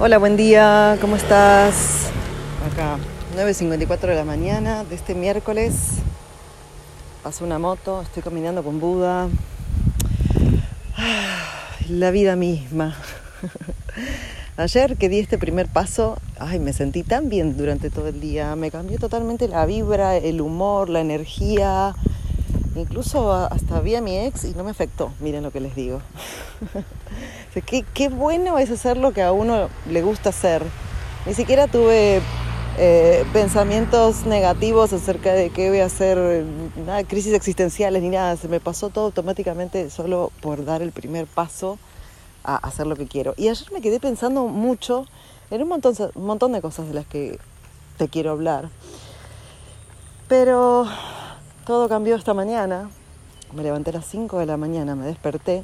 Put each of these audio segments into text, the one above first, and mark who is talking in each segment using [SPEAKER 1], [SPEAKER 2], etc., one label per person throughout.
[SPEAKER 1] Hola, buen día, ¿cómo estás? Acá, 9.54 de la mañana de este miércoles. Pasó una moto, estoy caminando con Buda. La vida misma. Ayer que di este primer paso, ay, me sentí tan bien durante todo el día. Me cambió totalmente la vibra, el humor, la energía. Incluso hasta vi a mi ex y no me afectó, miren lo que les digo. qué, qué bueno es hacer lo que a uno le gusta hacer. Ni siquiera tuve eh, pensamientos negativos acerca de qué voy a hacer, nada, crisis existenciales ni nada. Se me pasó todo automáticamente solo por dar el primer paso a hacer lo que quiero. Y ayer me quedé pensando mucho en un montón, un montón de cosas de las que te quiero hablar. Pero todo cambió esta mañana. Me levanté a las 5 de la mañana, me desperté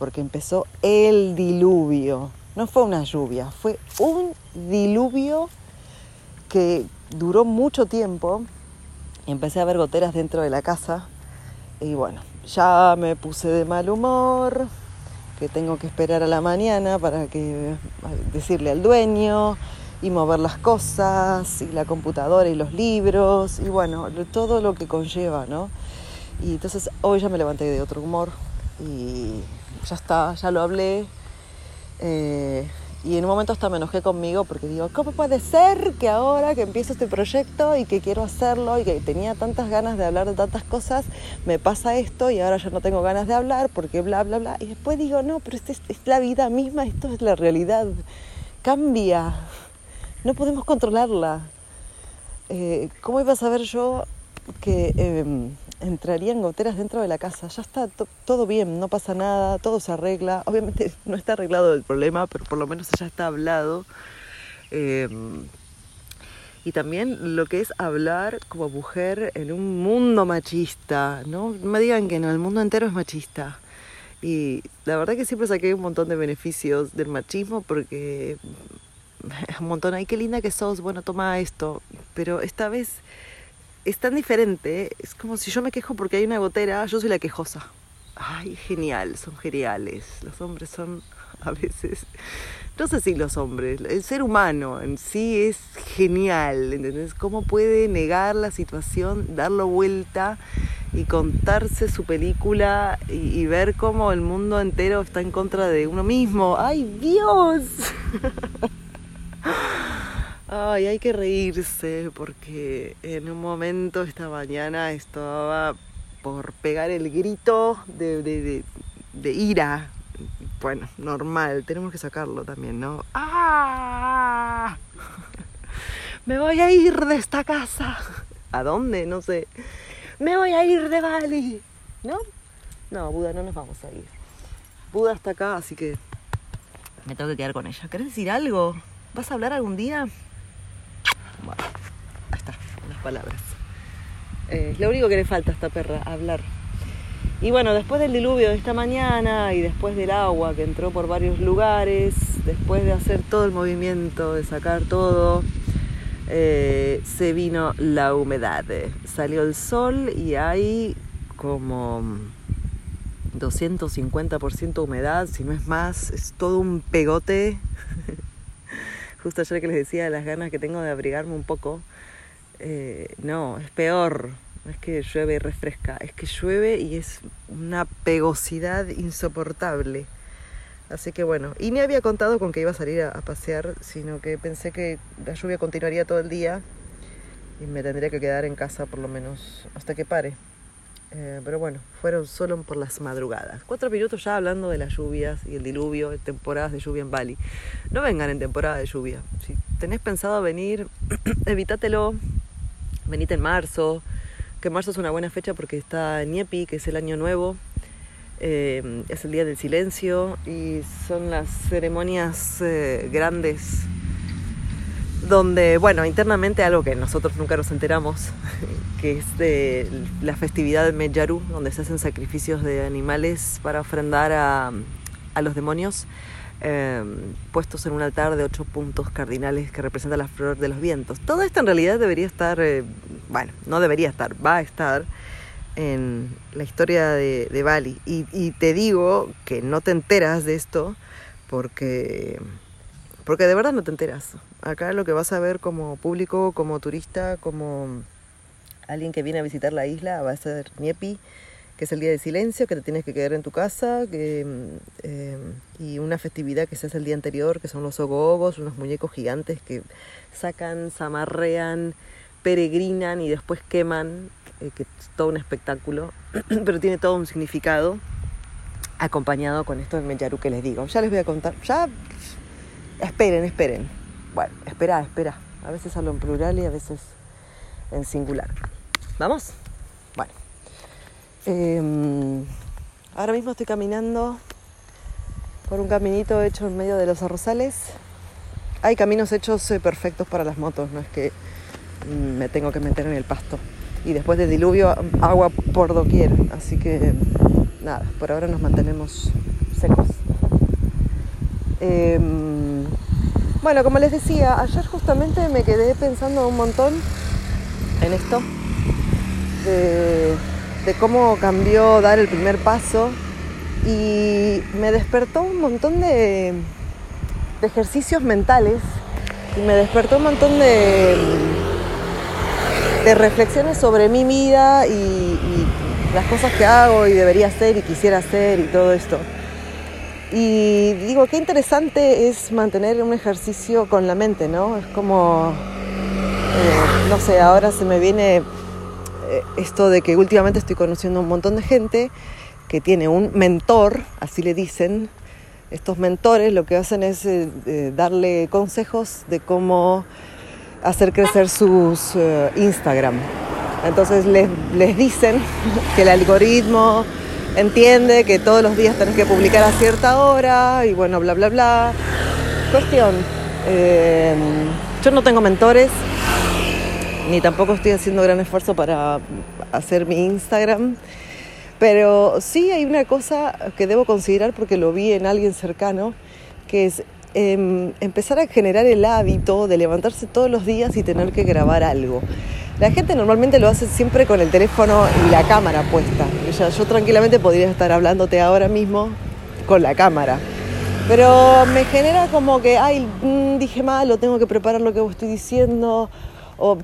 [SPEAKER 1] porque empezó el diluvio. No fue una lluvia, fue un diluvio que duró mucho tiempo. Empecé a ver goteras dentro de la casa y bueno, ya me puse de mal humor, que tengo que esperar a la mañana para que decirle al dueño y mover las cosas y la computadora y los libros y bueno, todo lo que conlleva, ¿no? Y entonces hoy ya me levanté de otro humor y ya está, ya lo hablé. Eh, y en un momento hasta me enojé conmigo porque digo, ¿cómo puede ser que ahora que empiezo este proyecto y que quiero hacerlo y que tenía tantas ganas de hablar de tantas cosas, me pasa esto y ahora ya no tengo ganas de hablar porque bla, bla, bla? Y después digo, no, pero es, es la vida misma, esto es la realidad. Cambia, no podemos controlarla. Eh, ¿Cómo iba a saber yo que em, entrarían goteras dentro de la casa. Ya está todo bien, no pasa nada, todo se arregla. Obviamente no está arreglado el problema, pero por lo menos ya está hablado. Em, y también lo que es hablar como mujer en un mundo machista, ¿no? me digan que no, el mundo entero es machista. Y la verdad que siempre saqué un montón de beneficios del machismo porque un montón, ay, qué linda que sos, bueno, toma esto. Pero esta vez es tan diferente, es como si yo me quejo porque hay una gotera, yo soy la quejosa. Ay, genial, son geniales. Los hombres son a veces, no sé si los hombres, el ser humano en sí es genial, ¿entendés? ¿Cómo puede negar la situación, darlo vuelta y contarse su película y, y ver cómo el mundo entero está en contra de uno mismo? ¡Ay, Dios! Ay, hay que reírse porque en un momento esta mañana estaba por pegar el grito de, ira. Bueno, normal, tenemos que sacarlo también, ¿no? ¡Ah! Me voy a ir de esta casa. ¿A dónde? No sé. Me voy a ir de Bali. ¿No? No, Buda, no nos vamos a ir. Buda está acá, así que me tengo que quedar con ella. ¿Querés decir algo? ¿Vas a hablar algún día? Bueno, ahí las palabras. Eh, es lo único que le falta a esta perra, hablar. Y bueno, después del diluvio de esta mañana y después del agua que entró por varios lugares, después de hacer todo el movimiento, de sacar todo, eh, se vino la humedad. Salió el sol y hay como 250% humedad, si no es más, es todo un pegote justo ayer que les decía las ganas que tengo de abrigarme un poco, eh, no, es peor. Es que llueve y refresca, es que llueve y es una pegosidad insoportable. Así que bueno, y me había contado con que iba a salir a, pasear, sino que pensé que la lluvia continuaría todo el día y me tendría que quedar en casa por lo menos hasta que pare. Eh, pero bueno, fueron solo por las madrugadas. Cuatro minutos ya hablando de las lluvias y el diluvio, temporadas de lluvia en Bali. No vengan en temporada de lluvia. Si tenés pensado venir, evítatelo. Venite en marzo, que marzo es una buena fecha porque está Niepi, que es el año nuevo. Eh, es el día del silencio y son las ceremonias eh, grandes donde, bueno, internamente algo que nosotros nunca nos enteramos, que es de la festividad de Mejaru, donde se hacen sacrificios de animales para ofrendar a, los demonios, em, puestos en un altar de ocho puntos cardinales que representa la flor de los vientos. Todo esto en realidad debería estar, eh, bueno, no debería estar, va a estar en la historia de, Bali. Y, y te digo que no te enteras de esto porque porque de verdad no te enteras. Acá lo que vas a ver como público, como turista, como alguien que viene a visitar la isla va a ser Niepi, que es el día de silencio, que te tienes que quedar en tu casa, que, eh, y una festividad que se hace el día anterior, que son los ogogos, unos muñecos gigantes que sacan, zamarrean, peregrinan y después queman, eh, que es todo un espectáculo, pero tiene todo un significado acompañado con esto del Meyaru que les digo. Ya les voy a contar, ya esperen, esperen. Bueno, espera, espera. A veces hablo en plural y a veces en singular. ¿Vamos? Bueno. Em, ahora mismo estoy caminando por un caminito hecho en medio de los arrozales. Hay caminos hechos eh, perfectos para las motos, no es que mm, me tengo que meter en el pasto. Y después del diluvio, agua por doquier. Así que nada, por ahora nos mantenemos secos. Em, bueno, como les decía, ayer justamente me quedé pensando un montón en esto, de, cómo cambió dar el primer paso y me despertó un montón de, ejercicios mentales y me despertó un montón de, de reflexiones sobre mi vida y las cosas que hago y debería hacer y quisiera hacer y todo esto. Y digo, qué interesante es mantener un ejercicio con la mente, ¿no? Es como, eh, no sé, ahora se me viene esto de que últimamente estoy conociendo un montón de gente que tiene un mentor, así le dicen. Estos mentores lo que hacen es eh, darle consejos de cómo hacer crecer sus Instagram. Entonces les, dicen que el algoritmo entiende que todos los días tenés que publicar a cierta hora y bueno, bla, bla, bla. Cuestión, eh, yo no tengo mentores, ni tampoco estoy haciendo gran esfuerzo para hacer mi Instagram, pero sí hay una cosa que debo considerar porque lo vi en alguien cercano, que es em, empezar a generar el hábito de levantarse todos los días y tener que grabar algo. La gente normalmente lo hace siempre con el teléfono y la cámara puesta. yo tranquilamente podría estar hablándote ahora mismo con la cámara. Pero me genera como que, ay, mm, dije mal, o tengo que preparar lo que estoy diciendo, o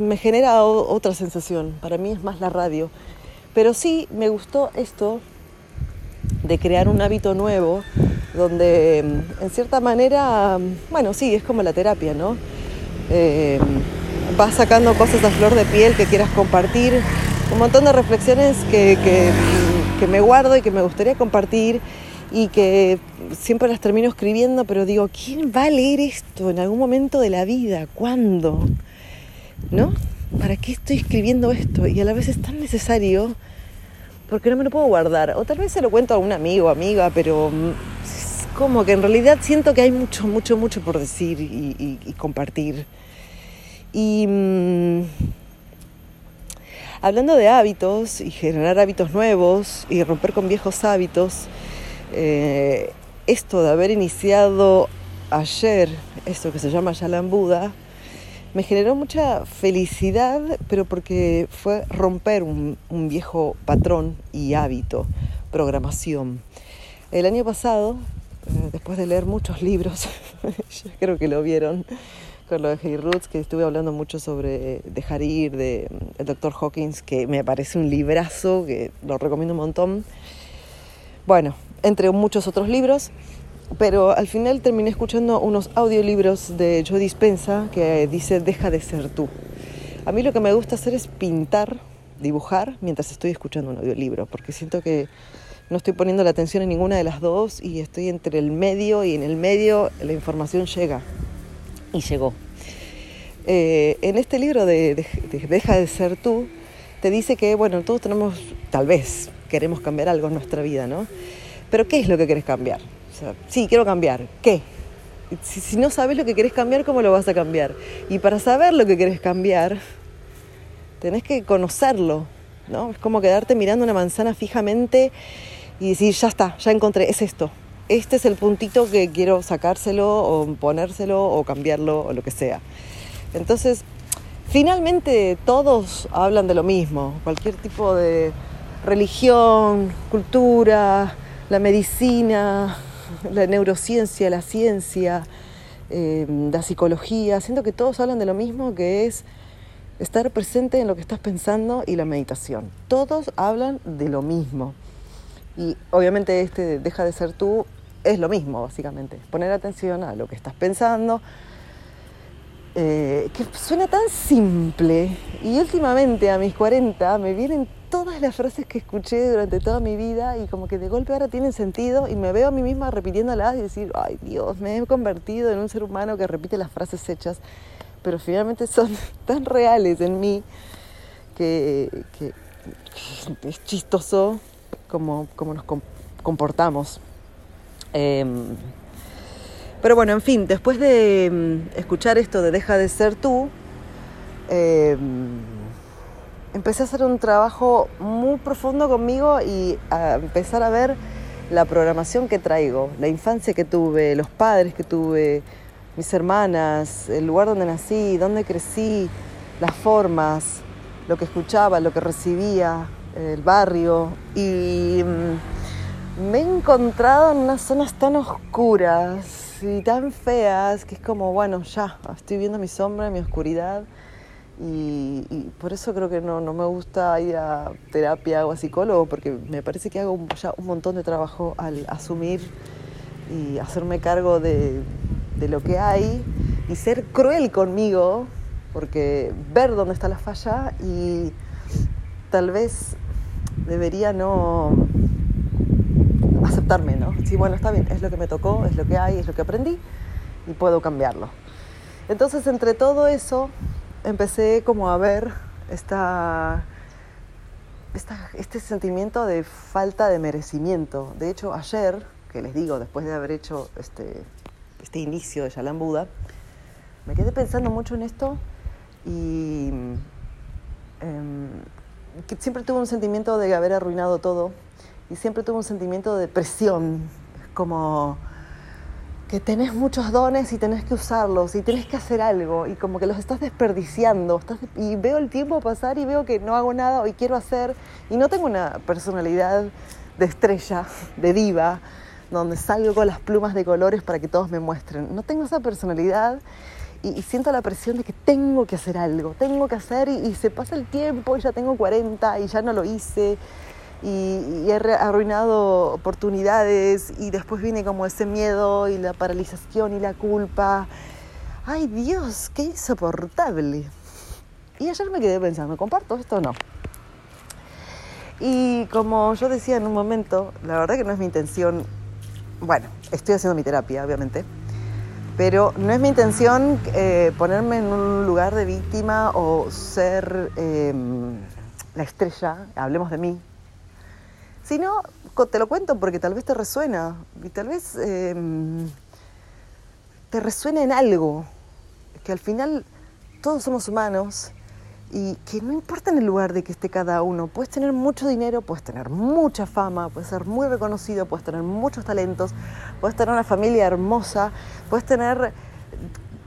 [SPEAKER 1] me genera otra sensación. Para mí es más la radio. Pero sí me gustó esto de crear un hábito nuevo, donde mm, en cierta manera, mm, bueno, sí, es como la terapia, ¿no? Eh, vas sacando cosas a flor de piel que quieras compartir, un montón de reflexiones que, me guardo y que me gustaría compartir y que siempre las termino escribiendo, pero digo, ¿quién va a leer esto en algún momento de la vida? ¿Cuándo? ¿No? ¿Para qué estoy escribiendo esto? Y a la vez es tan necesario porque no me lo puedo guardar. O tal vez se lo cuento a un amigo, amiga, pero es como que en realidad siento que hay mucho, mucho, mucho por decir y compartir. Y mm, hablando de hábitos y generar hábitos nuevos y romper con viejos hábitos, eh, esto de haber iniciado ayer, esto que se llama Yalan Buda, me generó mucha felicidad, pero porque fue romper un, viejo patrón y hábito, programación. El año pasado, eh, después de leer muchos libros, ya creo que lo vieron, con lo de Hey Roots, que estuve hablando mucho sobre dejar ir, de mm, el Dr. Hawkins, que me parece un librazo, que lo recomiendo un montón. Bueno, entre muchos otros libros, pero al final terminé escuchando unos audiolibros de Joe Dispensa que dice Deja de ser tú. A mí lo que me gusta hacer es pintar, dibujar, mientras estoy escuchando un audiolibro, porque siento que no estoy poniendo la atención en ninguna de las dos y estoy entre el medio y en el medio la información llega y llegó. Eh, en este libro de, Deja de ser tú, te dice que, bueno, todos tenemos, tal vez, queremos cambiar algo en nuestra vida, ¿no? Pero ¿qué es lo que quieres cambiar? Sí, quiero cambiar. ¿Qué? Si, no sabes lo que quieres cambiar, ¿cómo lo vas a cambiar? Y para saber lo que quieres cambiar, tenés que conocerlo, ¿no? Es como quedarte mirando una manzana fijamente y decir, ya está, ya encontré, es esto este es el puntito que quiero sacárselo o ponérselo o cambiarlo o lo que sea. Entonces, finalmente todos hablan de lo mismo, cualquier tipo de religión, cultura, la medicina, la neurociencia, la ciencia, eh, la psicología, siento que todos hablan de lo mismo, que es estar presente en lo que estás pensando y la meditación. Todos hablan de lo mismo. Y obviamente este deja de ser tú es lo mismo, básicamente. Poner atención a lo que estás pensando, eh, que suena tan simple. Y últimamente a mis 40 me vienen todas las frases que escuché durante toda mi vida y como que de golpe ahora tienen sentido y me veo a mí misma repitiéndolas y decir, ay Dios, me he convertido en un ser humano que repite las frases hechas, pero finalmente son tan reales en mí que, es chistoso como, como nos comportamos. Em, pero bueno, en fin, después de mm, escuchar esto de Deja de ser tú, em, empecé a hacer un trabajo muy profundo conmigo y a empezar a ver la programación que traigo, la infancia que tuve, los padres que tuve, mis hermanas, el lugar donde nací, donde crecí, las formas, lo que escuchaba, lo que recibía, el barrio. Y mm, me he encontrado en unas zonas tan oscuras y tan feas que es como, bueno, ya, estoy viendo mi sombra, mi oscuridad y, por eso creo que no, no, me gusta ir a terapia o a psicólogo, porque me parece que hago ya un montón de trabajo al asumir y hacerme cargo de, de lo que hay y ser cruel conmigo, porque ver dónde está la falla y tal vez debería no aceptarme, ¿no? Sí, bueno, está bien, es lo que me tocó, es lo que hay, es lo que aprendí y puedo cambiarlo. Entonces, entre todo eso, empecé como a ver esta, este sentimiento de falta de merecimiento. De hecho, ayer, que les digo, después de haber hecho este, este inicio de Shalam Buda, me quedé pensando mucho en esto y em, siempre tuve un sentimiento de haber arruinado todo y siempre tuve un sentimiento de presión, como que tenés muchos dones y tenés que usarlos y tenés que hacer algo y como que los estás desperdiciando. y veo el tiempo pasar y veo que no hago nada y quiero hacer y no tengo una personalidad de estrella, de diva, donde salgo con las plumas de colores para que todos me muestren. No tengo esa personalidad y, siento la presión de que tengo que hacer algo, tengo que hacer y, y se pasa el tiempo y ya tengo 40 y ya no lo hice y, he arruinado oportunidades y después viene como ese miedo y la paralización y la culpa. Ay Dios, qué insoportable. Y ayer me quedé pensando, ¿comparto esto o no? Y como yo decía en un momento, la verdad que no es mi intención, bueno, estoy haciendo mi terapia, obviamente, pero no es mi intención eh, ponerme en un lugar de víctima o ser em, la estrella, hablemos de mí, si no, te lo cuento porque tal vez te resuena. Y tal vez em, te resuena en algo, que al final todos somos humanos y que no importa en el lugar de que esté cada uno, puedes tener mucho dinero, puedes tener mucha fama, puedes ser muy reconocido, puedes tener muchos talentos, puedes tener una familia hermosa, puedes tener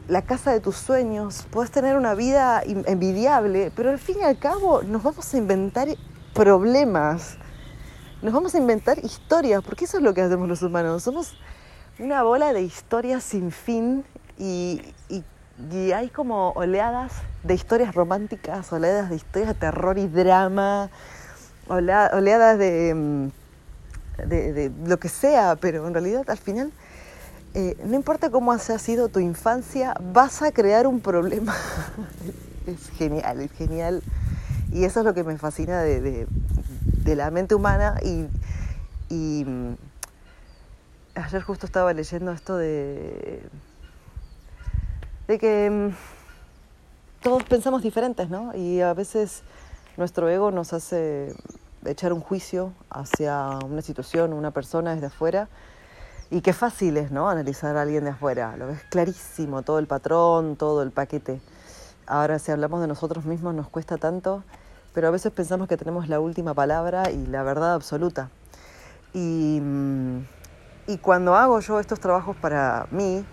[SPEAKER 1] la casa de tus sueños, puedes tener una vida envidiable, pero al fin y al cabo nos vamos a inventar problemas nos vamos a inventar historias, porque eso es lo que hacemos los humanos. Somos una bola de historias sin fin y, hay como oleadas de historias románticas, oleadas de historias de terror y drama, oleadas mm, de, de, lo que sea, pero en realidad al final, eh, no importa cómo ha sido tu infancia, vas a crear un problema. es genial, es genial. Y eso es lo que me fascina de, de la mente humana y, mm, ayer justo estaba leyendo esto de, de que mm, todos pensamos diferentes, ¿no? Y a veces nuestro ego nos hace echar un juicio hacia una situación, una persona desde afuera. Y qué fácil es, ¿no? Analizar a alguien de afuera. Lo ves clarísimo, todo el patrón, todo el paquete. Ahora, si hablamos de nosotros mismos, nos cuesta tanto pero a veces pensamos que tenemos la última palabra y la verdad absoluta. Y, mm, cuando hago yo estos trabajos para mí,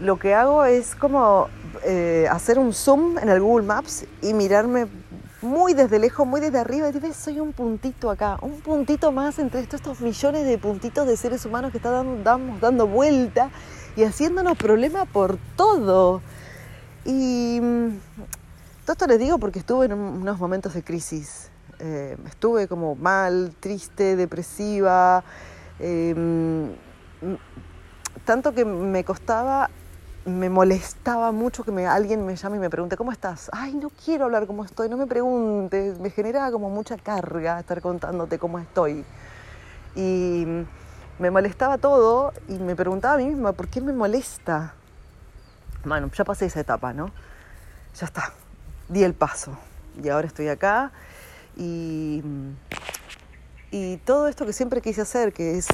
[SPEAKER 1] lo que hago es como eh, hacer un zoom en el Google Maps y mirarme muy desde lejos, muy desde arriba y decir, soy un puntito acá, un puntito más entre estos, estos millones de puntitos de seres humanos que están dando, dando vuelta y haciéndonos problema por todo. Y mm, todo esto les digo porque estuve en unos momentos de crisis. Eh, estuve como mal, triste, depresiva. Mm, tanto que me costaba, me molestaba mucho que alguien me llame y me pregunte, ¿cómo estás? Ay, no quiero hablar cómo estoy, no me preguntes. Me genera como mucha carga estar contándote cómo estoy. Y me molestaba todo y me preguntaba a mí misma, ¿por qué me molesta? Bueno, ya pasé esa etapa, ¿no? Ya está, di el paso. Y ahora estoy acá y, y todo esto que siempre quise hacer, que es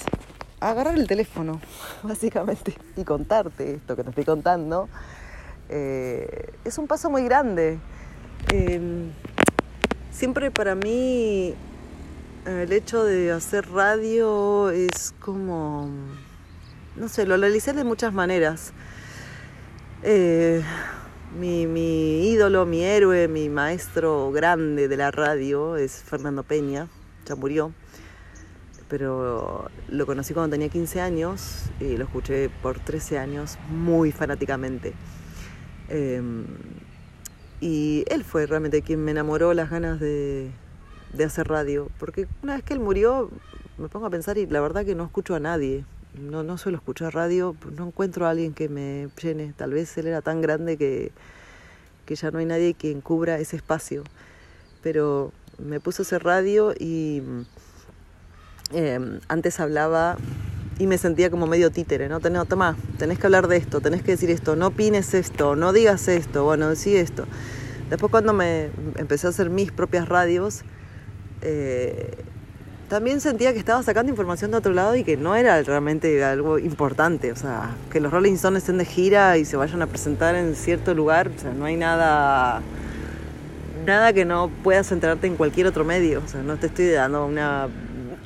[SPEAKER 1] agarrar el teléfono, básicamente, y contarte esto que te estoy contando, eh, es un paso muy grande. Eh, siempre para mí el hecho de hacer radio es como, no sé, lo analicé de muchas maneras. Eh, mi, mi, ídolo, mi héroe, mi maestro grande de la radio es Fernando Peña, ya murió, pero lo conocí cuando tenía 15 años y lo escuché por 13 años muy fanáticamente. Eh, y él fue realmente quien me enamoró las ganas de, de hacer radio, porque una vez que él murió me pongo a pensar y la verdad que no escucho a nadie, no, no suelo escuchar radio, no encuentro a alguien que me llene, tal vez él era tan grande que, que ya no hay nadie que encubra ese espacio, pero me puso a hacer radio y eh, antes hablaba y me sentía como medio títere, ¿no? Tenés, toma, tenés que hablar de esto, tenés que decir esto, no opines esto, no digas esto, bueno, decí esto. Después cuando me empecé a hacer mis propias radios, eh, también sentía que estaba sacando información de otro lado y que no era realmente algo importante. O sea, que los Rolling Stones estén de gira y se vayan a presentar en cierto lugar, o sea, no hay nada nada que no puedas enterarte en cualquier otro medio. O sea, no te estoy dando una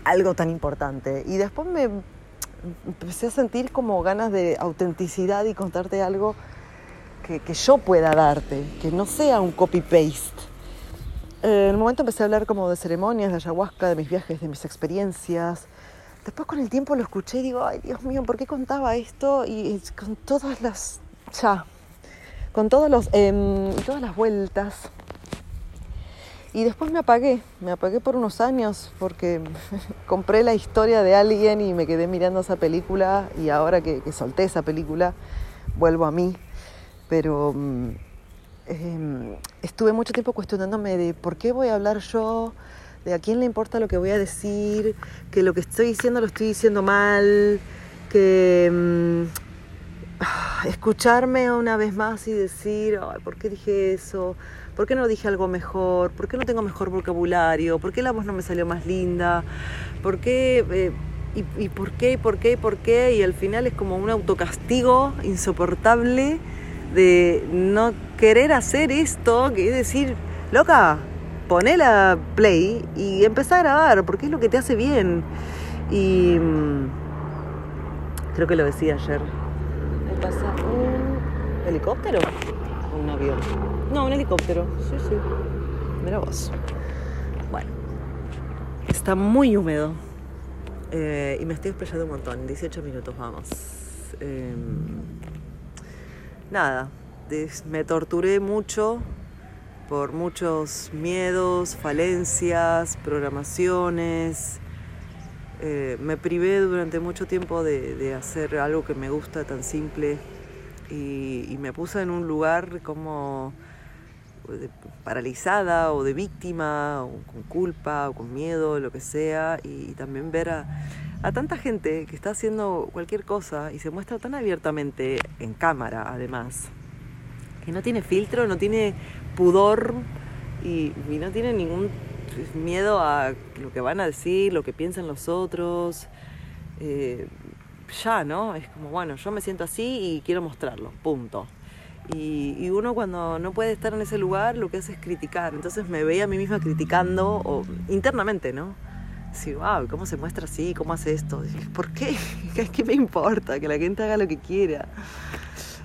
[SPEAKER 1] algo tan importante. Y después me empecé a sentir como ganas de autenticidad y contarte algo que, que yo pueda darte, que no sea un copy-paste eh, en el momento empecé a hablar como de ceremonias, de ayahuasca, de mis viajes, de mis experiencias. Después con el tiempo lo escuché y digo, ay Dios mío, ¿por qué contaba esto? Y, con todas las, ya, con todos los, eh, todas las vueltas. Y después me apagué, me apagué por unos años porque compré la historia de alguien y me quedé mirando esa película y ahora que, que solté esa película vuelvo a mí. Pero... Em, estuve mucho tiempo cuestionándome de por qué voy a hablar yo, de a quién le importa lo que voy a decir, que lo que estoy diciendo lo estoy diciendo mal, que em, escucharme una vez más y decir, ¿por qué dije eso? ¿Por qué no dije algo mejor? ¿Por qué no tengo mejor vocabulario? ¿Por qué la voz no me salió más linda? ¿Por qué? Eh, y, y, por qué? ¿Y por qué? ¿Y por qué? Y al final es como un autocastigo insoportable de no querer hacer esto, que es decir, loca, poné la play y empezá a grabar, porque es lo que te hace bien. Y mm, creo que lo decía ayer. ¿Me pasa un helicóptero? un avión? No, un helicóptero. Sí, sí. Mira vos. Bueno, está muy húmedo. Eh, y me estoy explayando un montón. 18 minutos, vamos. Eh, nada, me torturé mucho por muchos miedos, falencias, programaciones. Eh, me privé durante mucho tiempo de, hacer algo que me gusta tan simple y, me puse en un lugar como paralizada o de víctima, o con culpa o con miedo, lo que sea, y también ver a, a tanta gente que está haciendo cualquier cosa y se muestra tan abiertamente en cámara además, que no tiene filtro, no tiene pudor y, no tiene ningún miedo a lo que van a decir, lo que piensan los otros. Eh, ya, ¿no? Es como, bueno, yo me siento así y quiero mostrarlo, punto. Y, uno cuando no puede estar en ese lugar lo que hace es criticar. Entonces me veía a mí misma criticando o, internamente, ¿no? Sí, wow, ¿cómo se muestra así? ¿Cómo hace esto? ¿Por qué? ¿Qué me importa? Que la gente haga lo que quiera.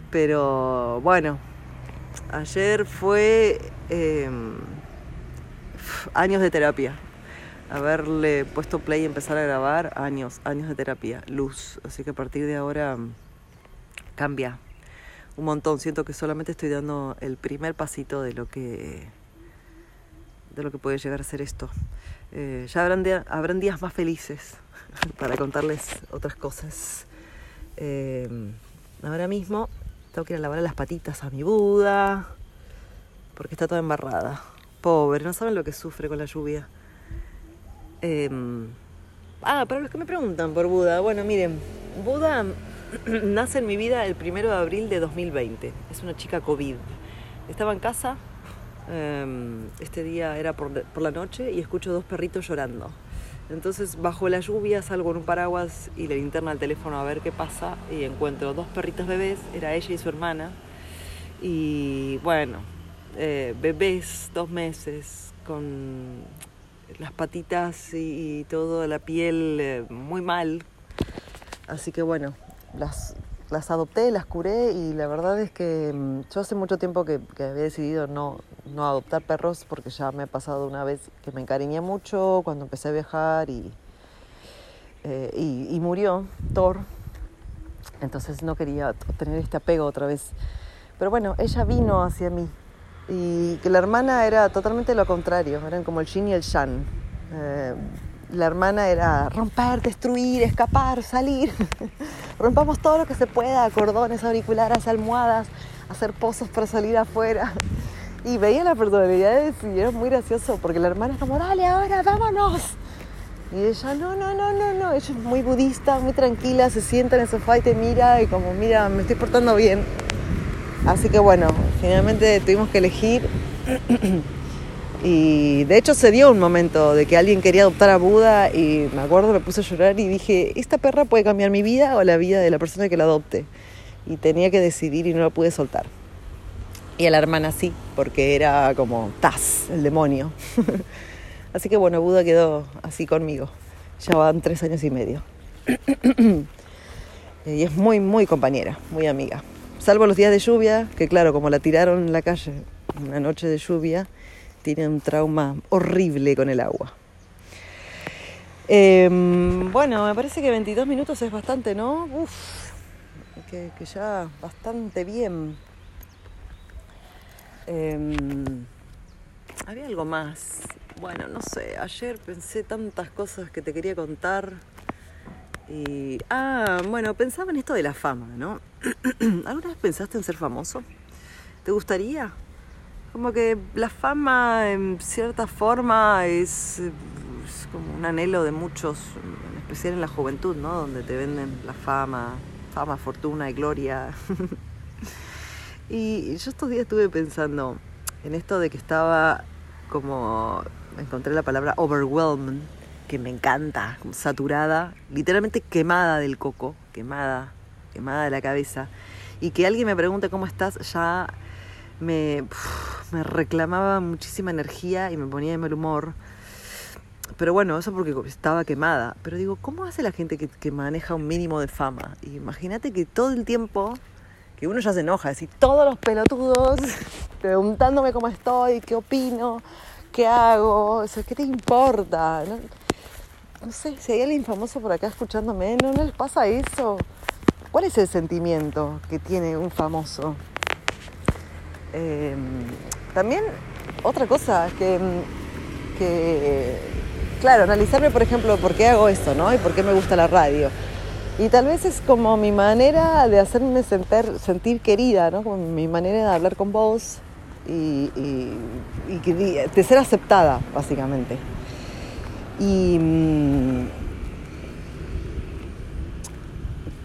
[SPEAKER 1] Pero bueno, ayer fue em, años de terapia. Haberle puesto play y empezar a grabar, años, años de terapia, luz. Así que a partir de ahora cambia un montón. Siento que solamente estoy dando el primer pasito de lo que de lo que puede llegar a ser esto. Eh, ya habrán, habrán días más felices para contarles otras cosas. Eh, ahora mismo tengo que ir a lavar las patitas a mi Buda porque está toda embarrada. Pobre, no saben lo que sufre con la lluvia. Eh, ah, para los que me preguntan por Buda, bueno, miren, Buda nace en mi vida el primero de abril de 2020. Es una chica COVID. Estaba en casa, em, este día era por, la noche y escucho dos perritos llorando. Entonces bajo la lluvia salgo en un paraguas y le linterna al teléfono a ver qué pasa y encuentro dos perritos bebés, era ella y su hermana. Y bueno, eh, bebés, dos meses, con las patitas y, toda la piel eh, muy mal. Así que bueno, las, las adopté, las curé y la verdad es que mm, yo hace mucho tiempo que, había decidido no, no, adoptar perros porque ya me ha pasado una vez que me encariñé mucho cuando empecé a viajar y, eh, y, murió Thor. Entonces no quería tener este apego otra vez. Pero bueno, ella vino hacia mí y que la hermana era totalmente lo contrario, eran como el yin y el yang. Eh, la hermana era romper, destruir, escapar, salir. Rompamos todo lo que se pueda, cordones, auriculares, almohadas, hacer pozos para salir afuera. Y veía la personalidad y era muy gracioso porque la hermana es como, dale ahora, vámonos. Y ella, no, no, no, no, no. Ella es muy budista, muy tranquila, se sienta en el sofá y te mira y como, mira, me estoy portando bien. Así que bueno, finalmente tuvimos que elegir y de hecho se dio un momento de que alguien quería adoptar a Buda y me acuerdo, me puse a llorar y dije, esta perra puede cambiar mi vida o la vida de la persona que la adopte. Y tenía que decidir y no la pude soltar. Y a la hermana sí, porque era como Taz, el demonio. así que bueno, Buda quedó así conmigo. Ya van tres años y medio. y es muy, muy compañera, muy amiga. Salvo los días de lluvia, que claro, como la tiraron en la calle una noche de lluvia, tiene un trauma horrible con el agua. Em, bueno, me parece que 22 minutos es bastante, ¿no? Uf, que, ya bastante bien. Em, había algo más. Bueno, no sé, ayer pensé tantas cosas que te quería contar. Y, ah, bueno, pensaba en esto de la fama, ¿no? ¿Alguna vez pensaste en ser famoso? ¿Te gustaría? Como que la fama en cierta forma es, como un anhelo de muchos, en especial en la juventud, ¿no? Donde te venden la fama, fama, fortuna y gloria. y yo estos días estuve pensando en esto de que estaba como, encontré la palabra overwhelmed, que me encanta, saturada, literalmente quemada del coco, quemada, quemada de la cabeza. Y que alguien me pregunte cómo estás, ya me, me reclamaba muchísima energía y me ponía de mal humor. Pero bueno, eso porque estaba quemada. Pero digo, ¿cómo hace la gente que, maneja un mínimo de fama? Imagínate que todo el tiempo, que uno ya se enoja, decir, todos los pelotudos preguntándome cómo estoy, qué opino, qué hago, o ¿qué te importa? No, no, sé, si hay alguien famoso por acá escuchándome, ¿no, ¿no les pasa eso? ¿Cuál es el sentimiento que tiene un famoso? Em, también otra cosa que, que, claro, analizarme, por ejemplo, por qué hago esto, ¿no? Y por qué me gusta la radio. Y tal vez es como mi manera de hacerme sentir, sentir querida, ¿no? Como mi manera de hablar con vos y, de ser aceptada, básicamente. Y, mm,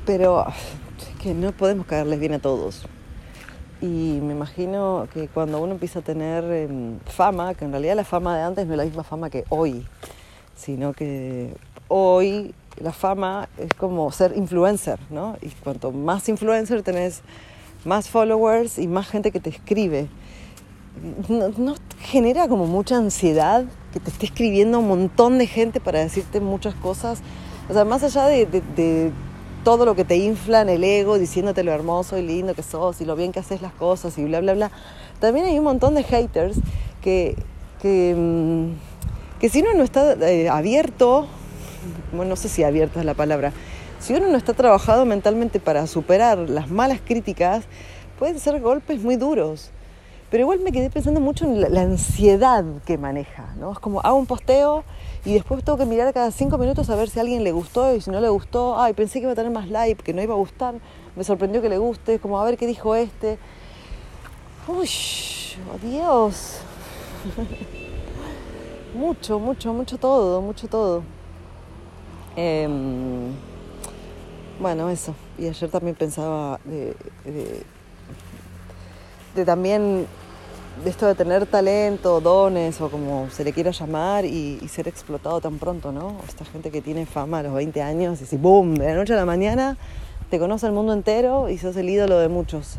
[SPEAKER 1] pero es que no podemos caerles bien a todos. Y me imagino que cuando uno empieza a tener em, fama, que en realidad la fama de antes no es la misma fama que hoy, sino que hoy la fama es como ser influencer, ¿no? Y cuanto más influencer tenés, más followers y más gente que te escribe. ¿No, genera como mucha ansiedad que te esté escribiendo un montón de gente para decirte muchas cosas? O sea, más allá de todo lo que te infla en el ego, diciéndote lo hermoso y lindo que sos y lo bien que haces las cosas y bla, bla, bla. También hay un montón de haters que, que, mm, si uno no está eh, abierto, bueno, no sé si abierta es la palabra, si uno no está trabajado mentalmente para superar las malas críticas, pueden ser golpes muy duros. Pero igual me quedé pensando mucho en la, ansiedad que maneja, ¿no? Es como hago un posteo y después tengo que mirar cada cinco minutos a ver si alguien le gustó y si no le gustó, ay, pensé que iba a tener más like, que no iba a gustar, me sorprendió que le guste, como a ver qué dijo este. Uy, oh Dios. mucho, mucho, mucho todo, mucho todo. Em, bueno, eso. Y ayer también pensaba de de también de esto de tener talento, dones o como se le quiera llamar y, ser explotado tan pronto, ¿no? Esta gente que tiene fama a los 20 años y si boom, de la noche a la mañana te conoce el mundo entero y sos el ídolo de muchos.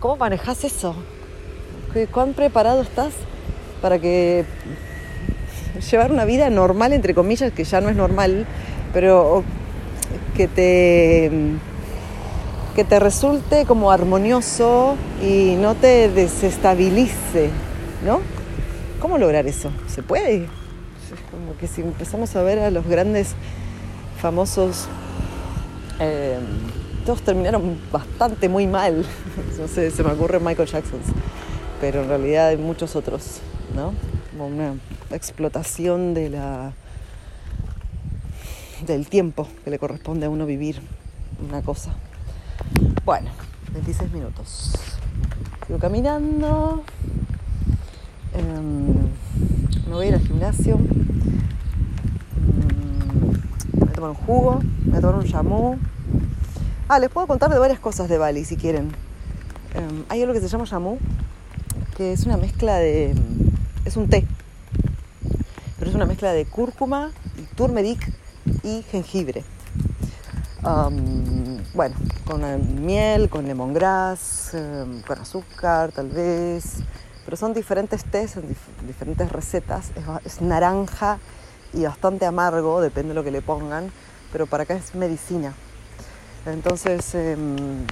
[SPEAKER 1] ¿Cómo manejas eso? ¿Cuán preparado estás para que llevar una vida normal, entre comillas, que ya no es normal, pero que te que te resulte como armonioso y no te desestabilice, ¿no? ¿Cómo lograr eso? ¿Se puede? Es como que si empezamos a ver a los grandes famosos, eh, todos terminaron bastante muy mal. No sé, se me ocurre Michael Jackson, pero en realidad hay muchos otros, ¿no? Como una explotación de la del tiempo que le corresponde a uno vivir una cosa. Bueno, 26 minutos. Sigo caminando. Em, me voy a ir al gimnasio. Mm, me voy a tomar un jugo. Me voy a tomar un shamu. Ah, les puedo contar de varias cosas de Bali si quieren. Em, hay algo que se llama shamu, que es una mezcla de. Es un té. Pero es una mezcla de cúrcuma, turmeric y jengibre bueno, con miel, con lemongrass, em, con azúcar tal vez, pero son diferentes tés, diferentes recetas. Es, naranja y bastante amargo, depende de lo que le pongan, pero para acá es medicina. Entonces, em,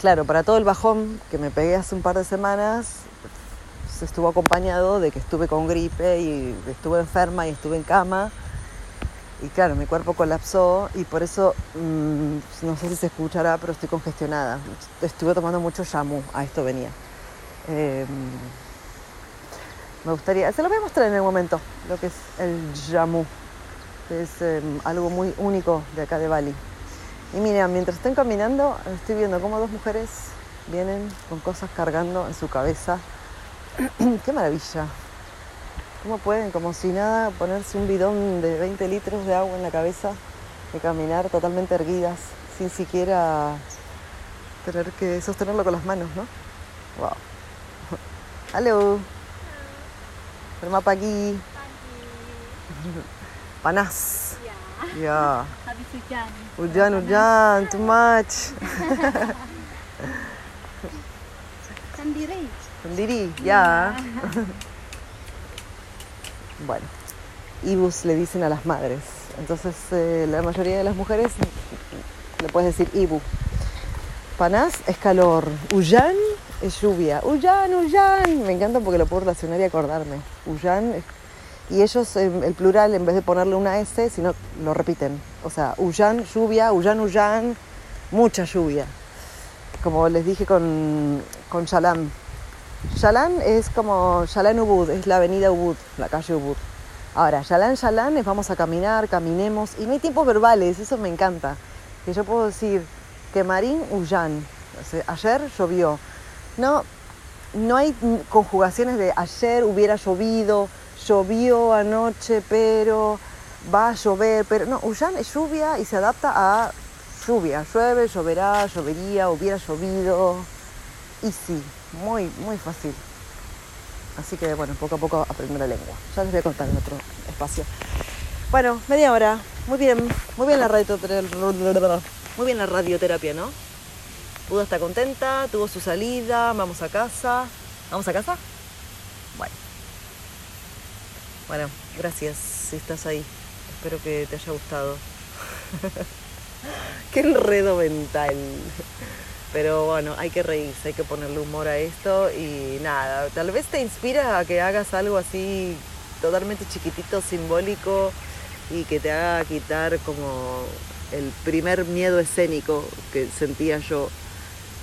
[SPEAKER 1] claro, para todo el bajón que me pegué hace un par de semanas, se estuvo acompañado de que estuve con gripe y estuve enferma y estuve en cama y claro, mi cuerpo colapsó y por eso, mm, no sé si se escuchará, pero estoy congestionada. Estuve tomando mucho shamu, a esto venía. Em, me gustaría, se lo voy a mostrar en el momento, lo que es el shamu, que es em, algo muy único de acá de Bali. Y mira, mientras estoy caminando, estoy viendo cómo dos mujeres vienen con cosas cargando en su cabeza. ¡Qué maravilla! ¿Cómo pueden, como si nada, ponerse un bidón de 20 litros de agua en la cabeza y caminar totalmente erguidas, sin siquiera tener que sostenerlo con las manos, ¿no? Wow. Halo. Selamat pagi. Panas. Ya. Ya. Habis hujan. Hujan, hujan, too much.
[SPEAKER 2] Sendiri.
[SPEAKER 1] Sendiri, ya. Bueno, ibus le dicen a las madres. Entonces eh, la mayoría de las mujeres le puedes decir ibu. Panás es calor. Uyan es lluvia. Uyan, Uyan. Me encanta porque lo puedo relacionar y acordarme. Uyan Y ellos, el plural, en vez de ponerle una S, sino lo repiten. O sea, Uyan, lluvia, Uyan, Uyan, mucha lluvia. Como les dije con, con Shalam, Yalan es como Yalan Ubud, es la avenida Ubud, la calle Ubud. Ahora, Yalan Yalan es vamos a caminar, caminemos, y no hay tiempos verbales, eso me encanta. Que yo puedo decir que Marín Uyan, ayer llovió. No, no hay conjugaciones de ayer hubiera llovido, llovió anoche, pero va a llover, pero no, Uyan es lluvia y se adapta a lluvia, llueve, lloverá, llovería, hubiera llovido, y sí muy, muy fácil. Así que bueno, poco a poco aprendo la lengua. Ya les voy a contar en otro espacio. Bueno, media hora. Muy bien, muy bien la radioterapia, muy bien la radioterapia, ¿no? Pudo estar contenta, tuvo su salida, vamos a casa. ¿Vamos a casa? Bueno. Bueno, gracias si estás ahí. Espero que te haya gustado. Qué enredo mental. Pero bueno, hay que reírse, hay que ponerle humor a esto y nada, tal vez te inspira a que hagas algo así totalmente chiquitito, simbólico y que te haga quitar como el primer miedo escénico que sentía yo,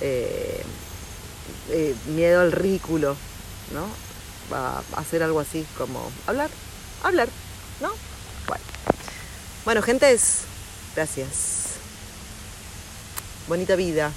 [SPEAKER 1] eh, eh, miedo al ridículo, ¿no? A hacer algo así como hablar, hablar, ¿no? Bueno, bueno gentes, gracias. Bonita vida.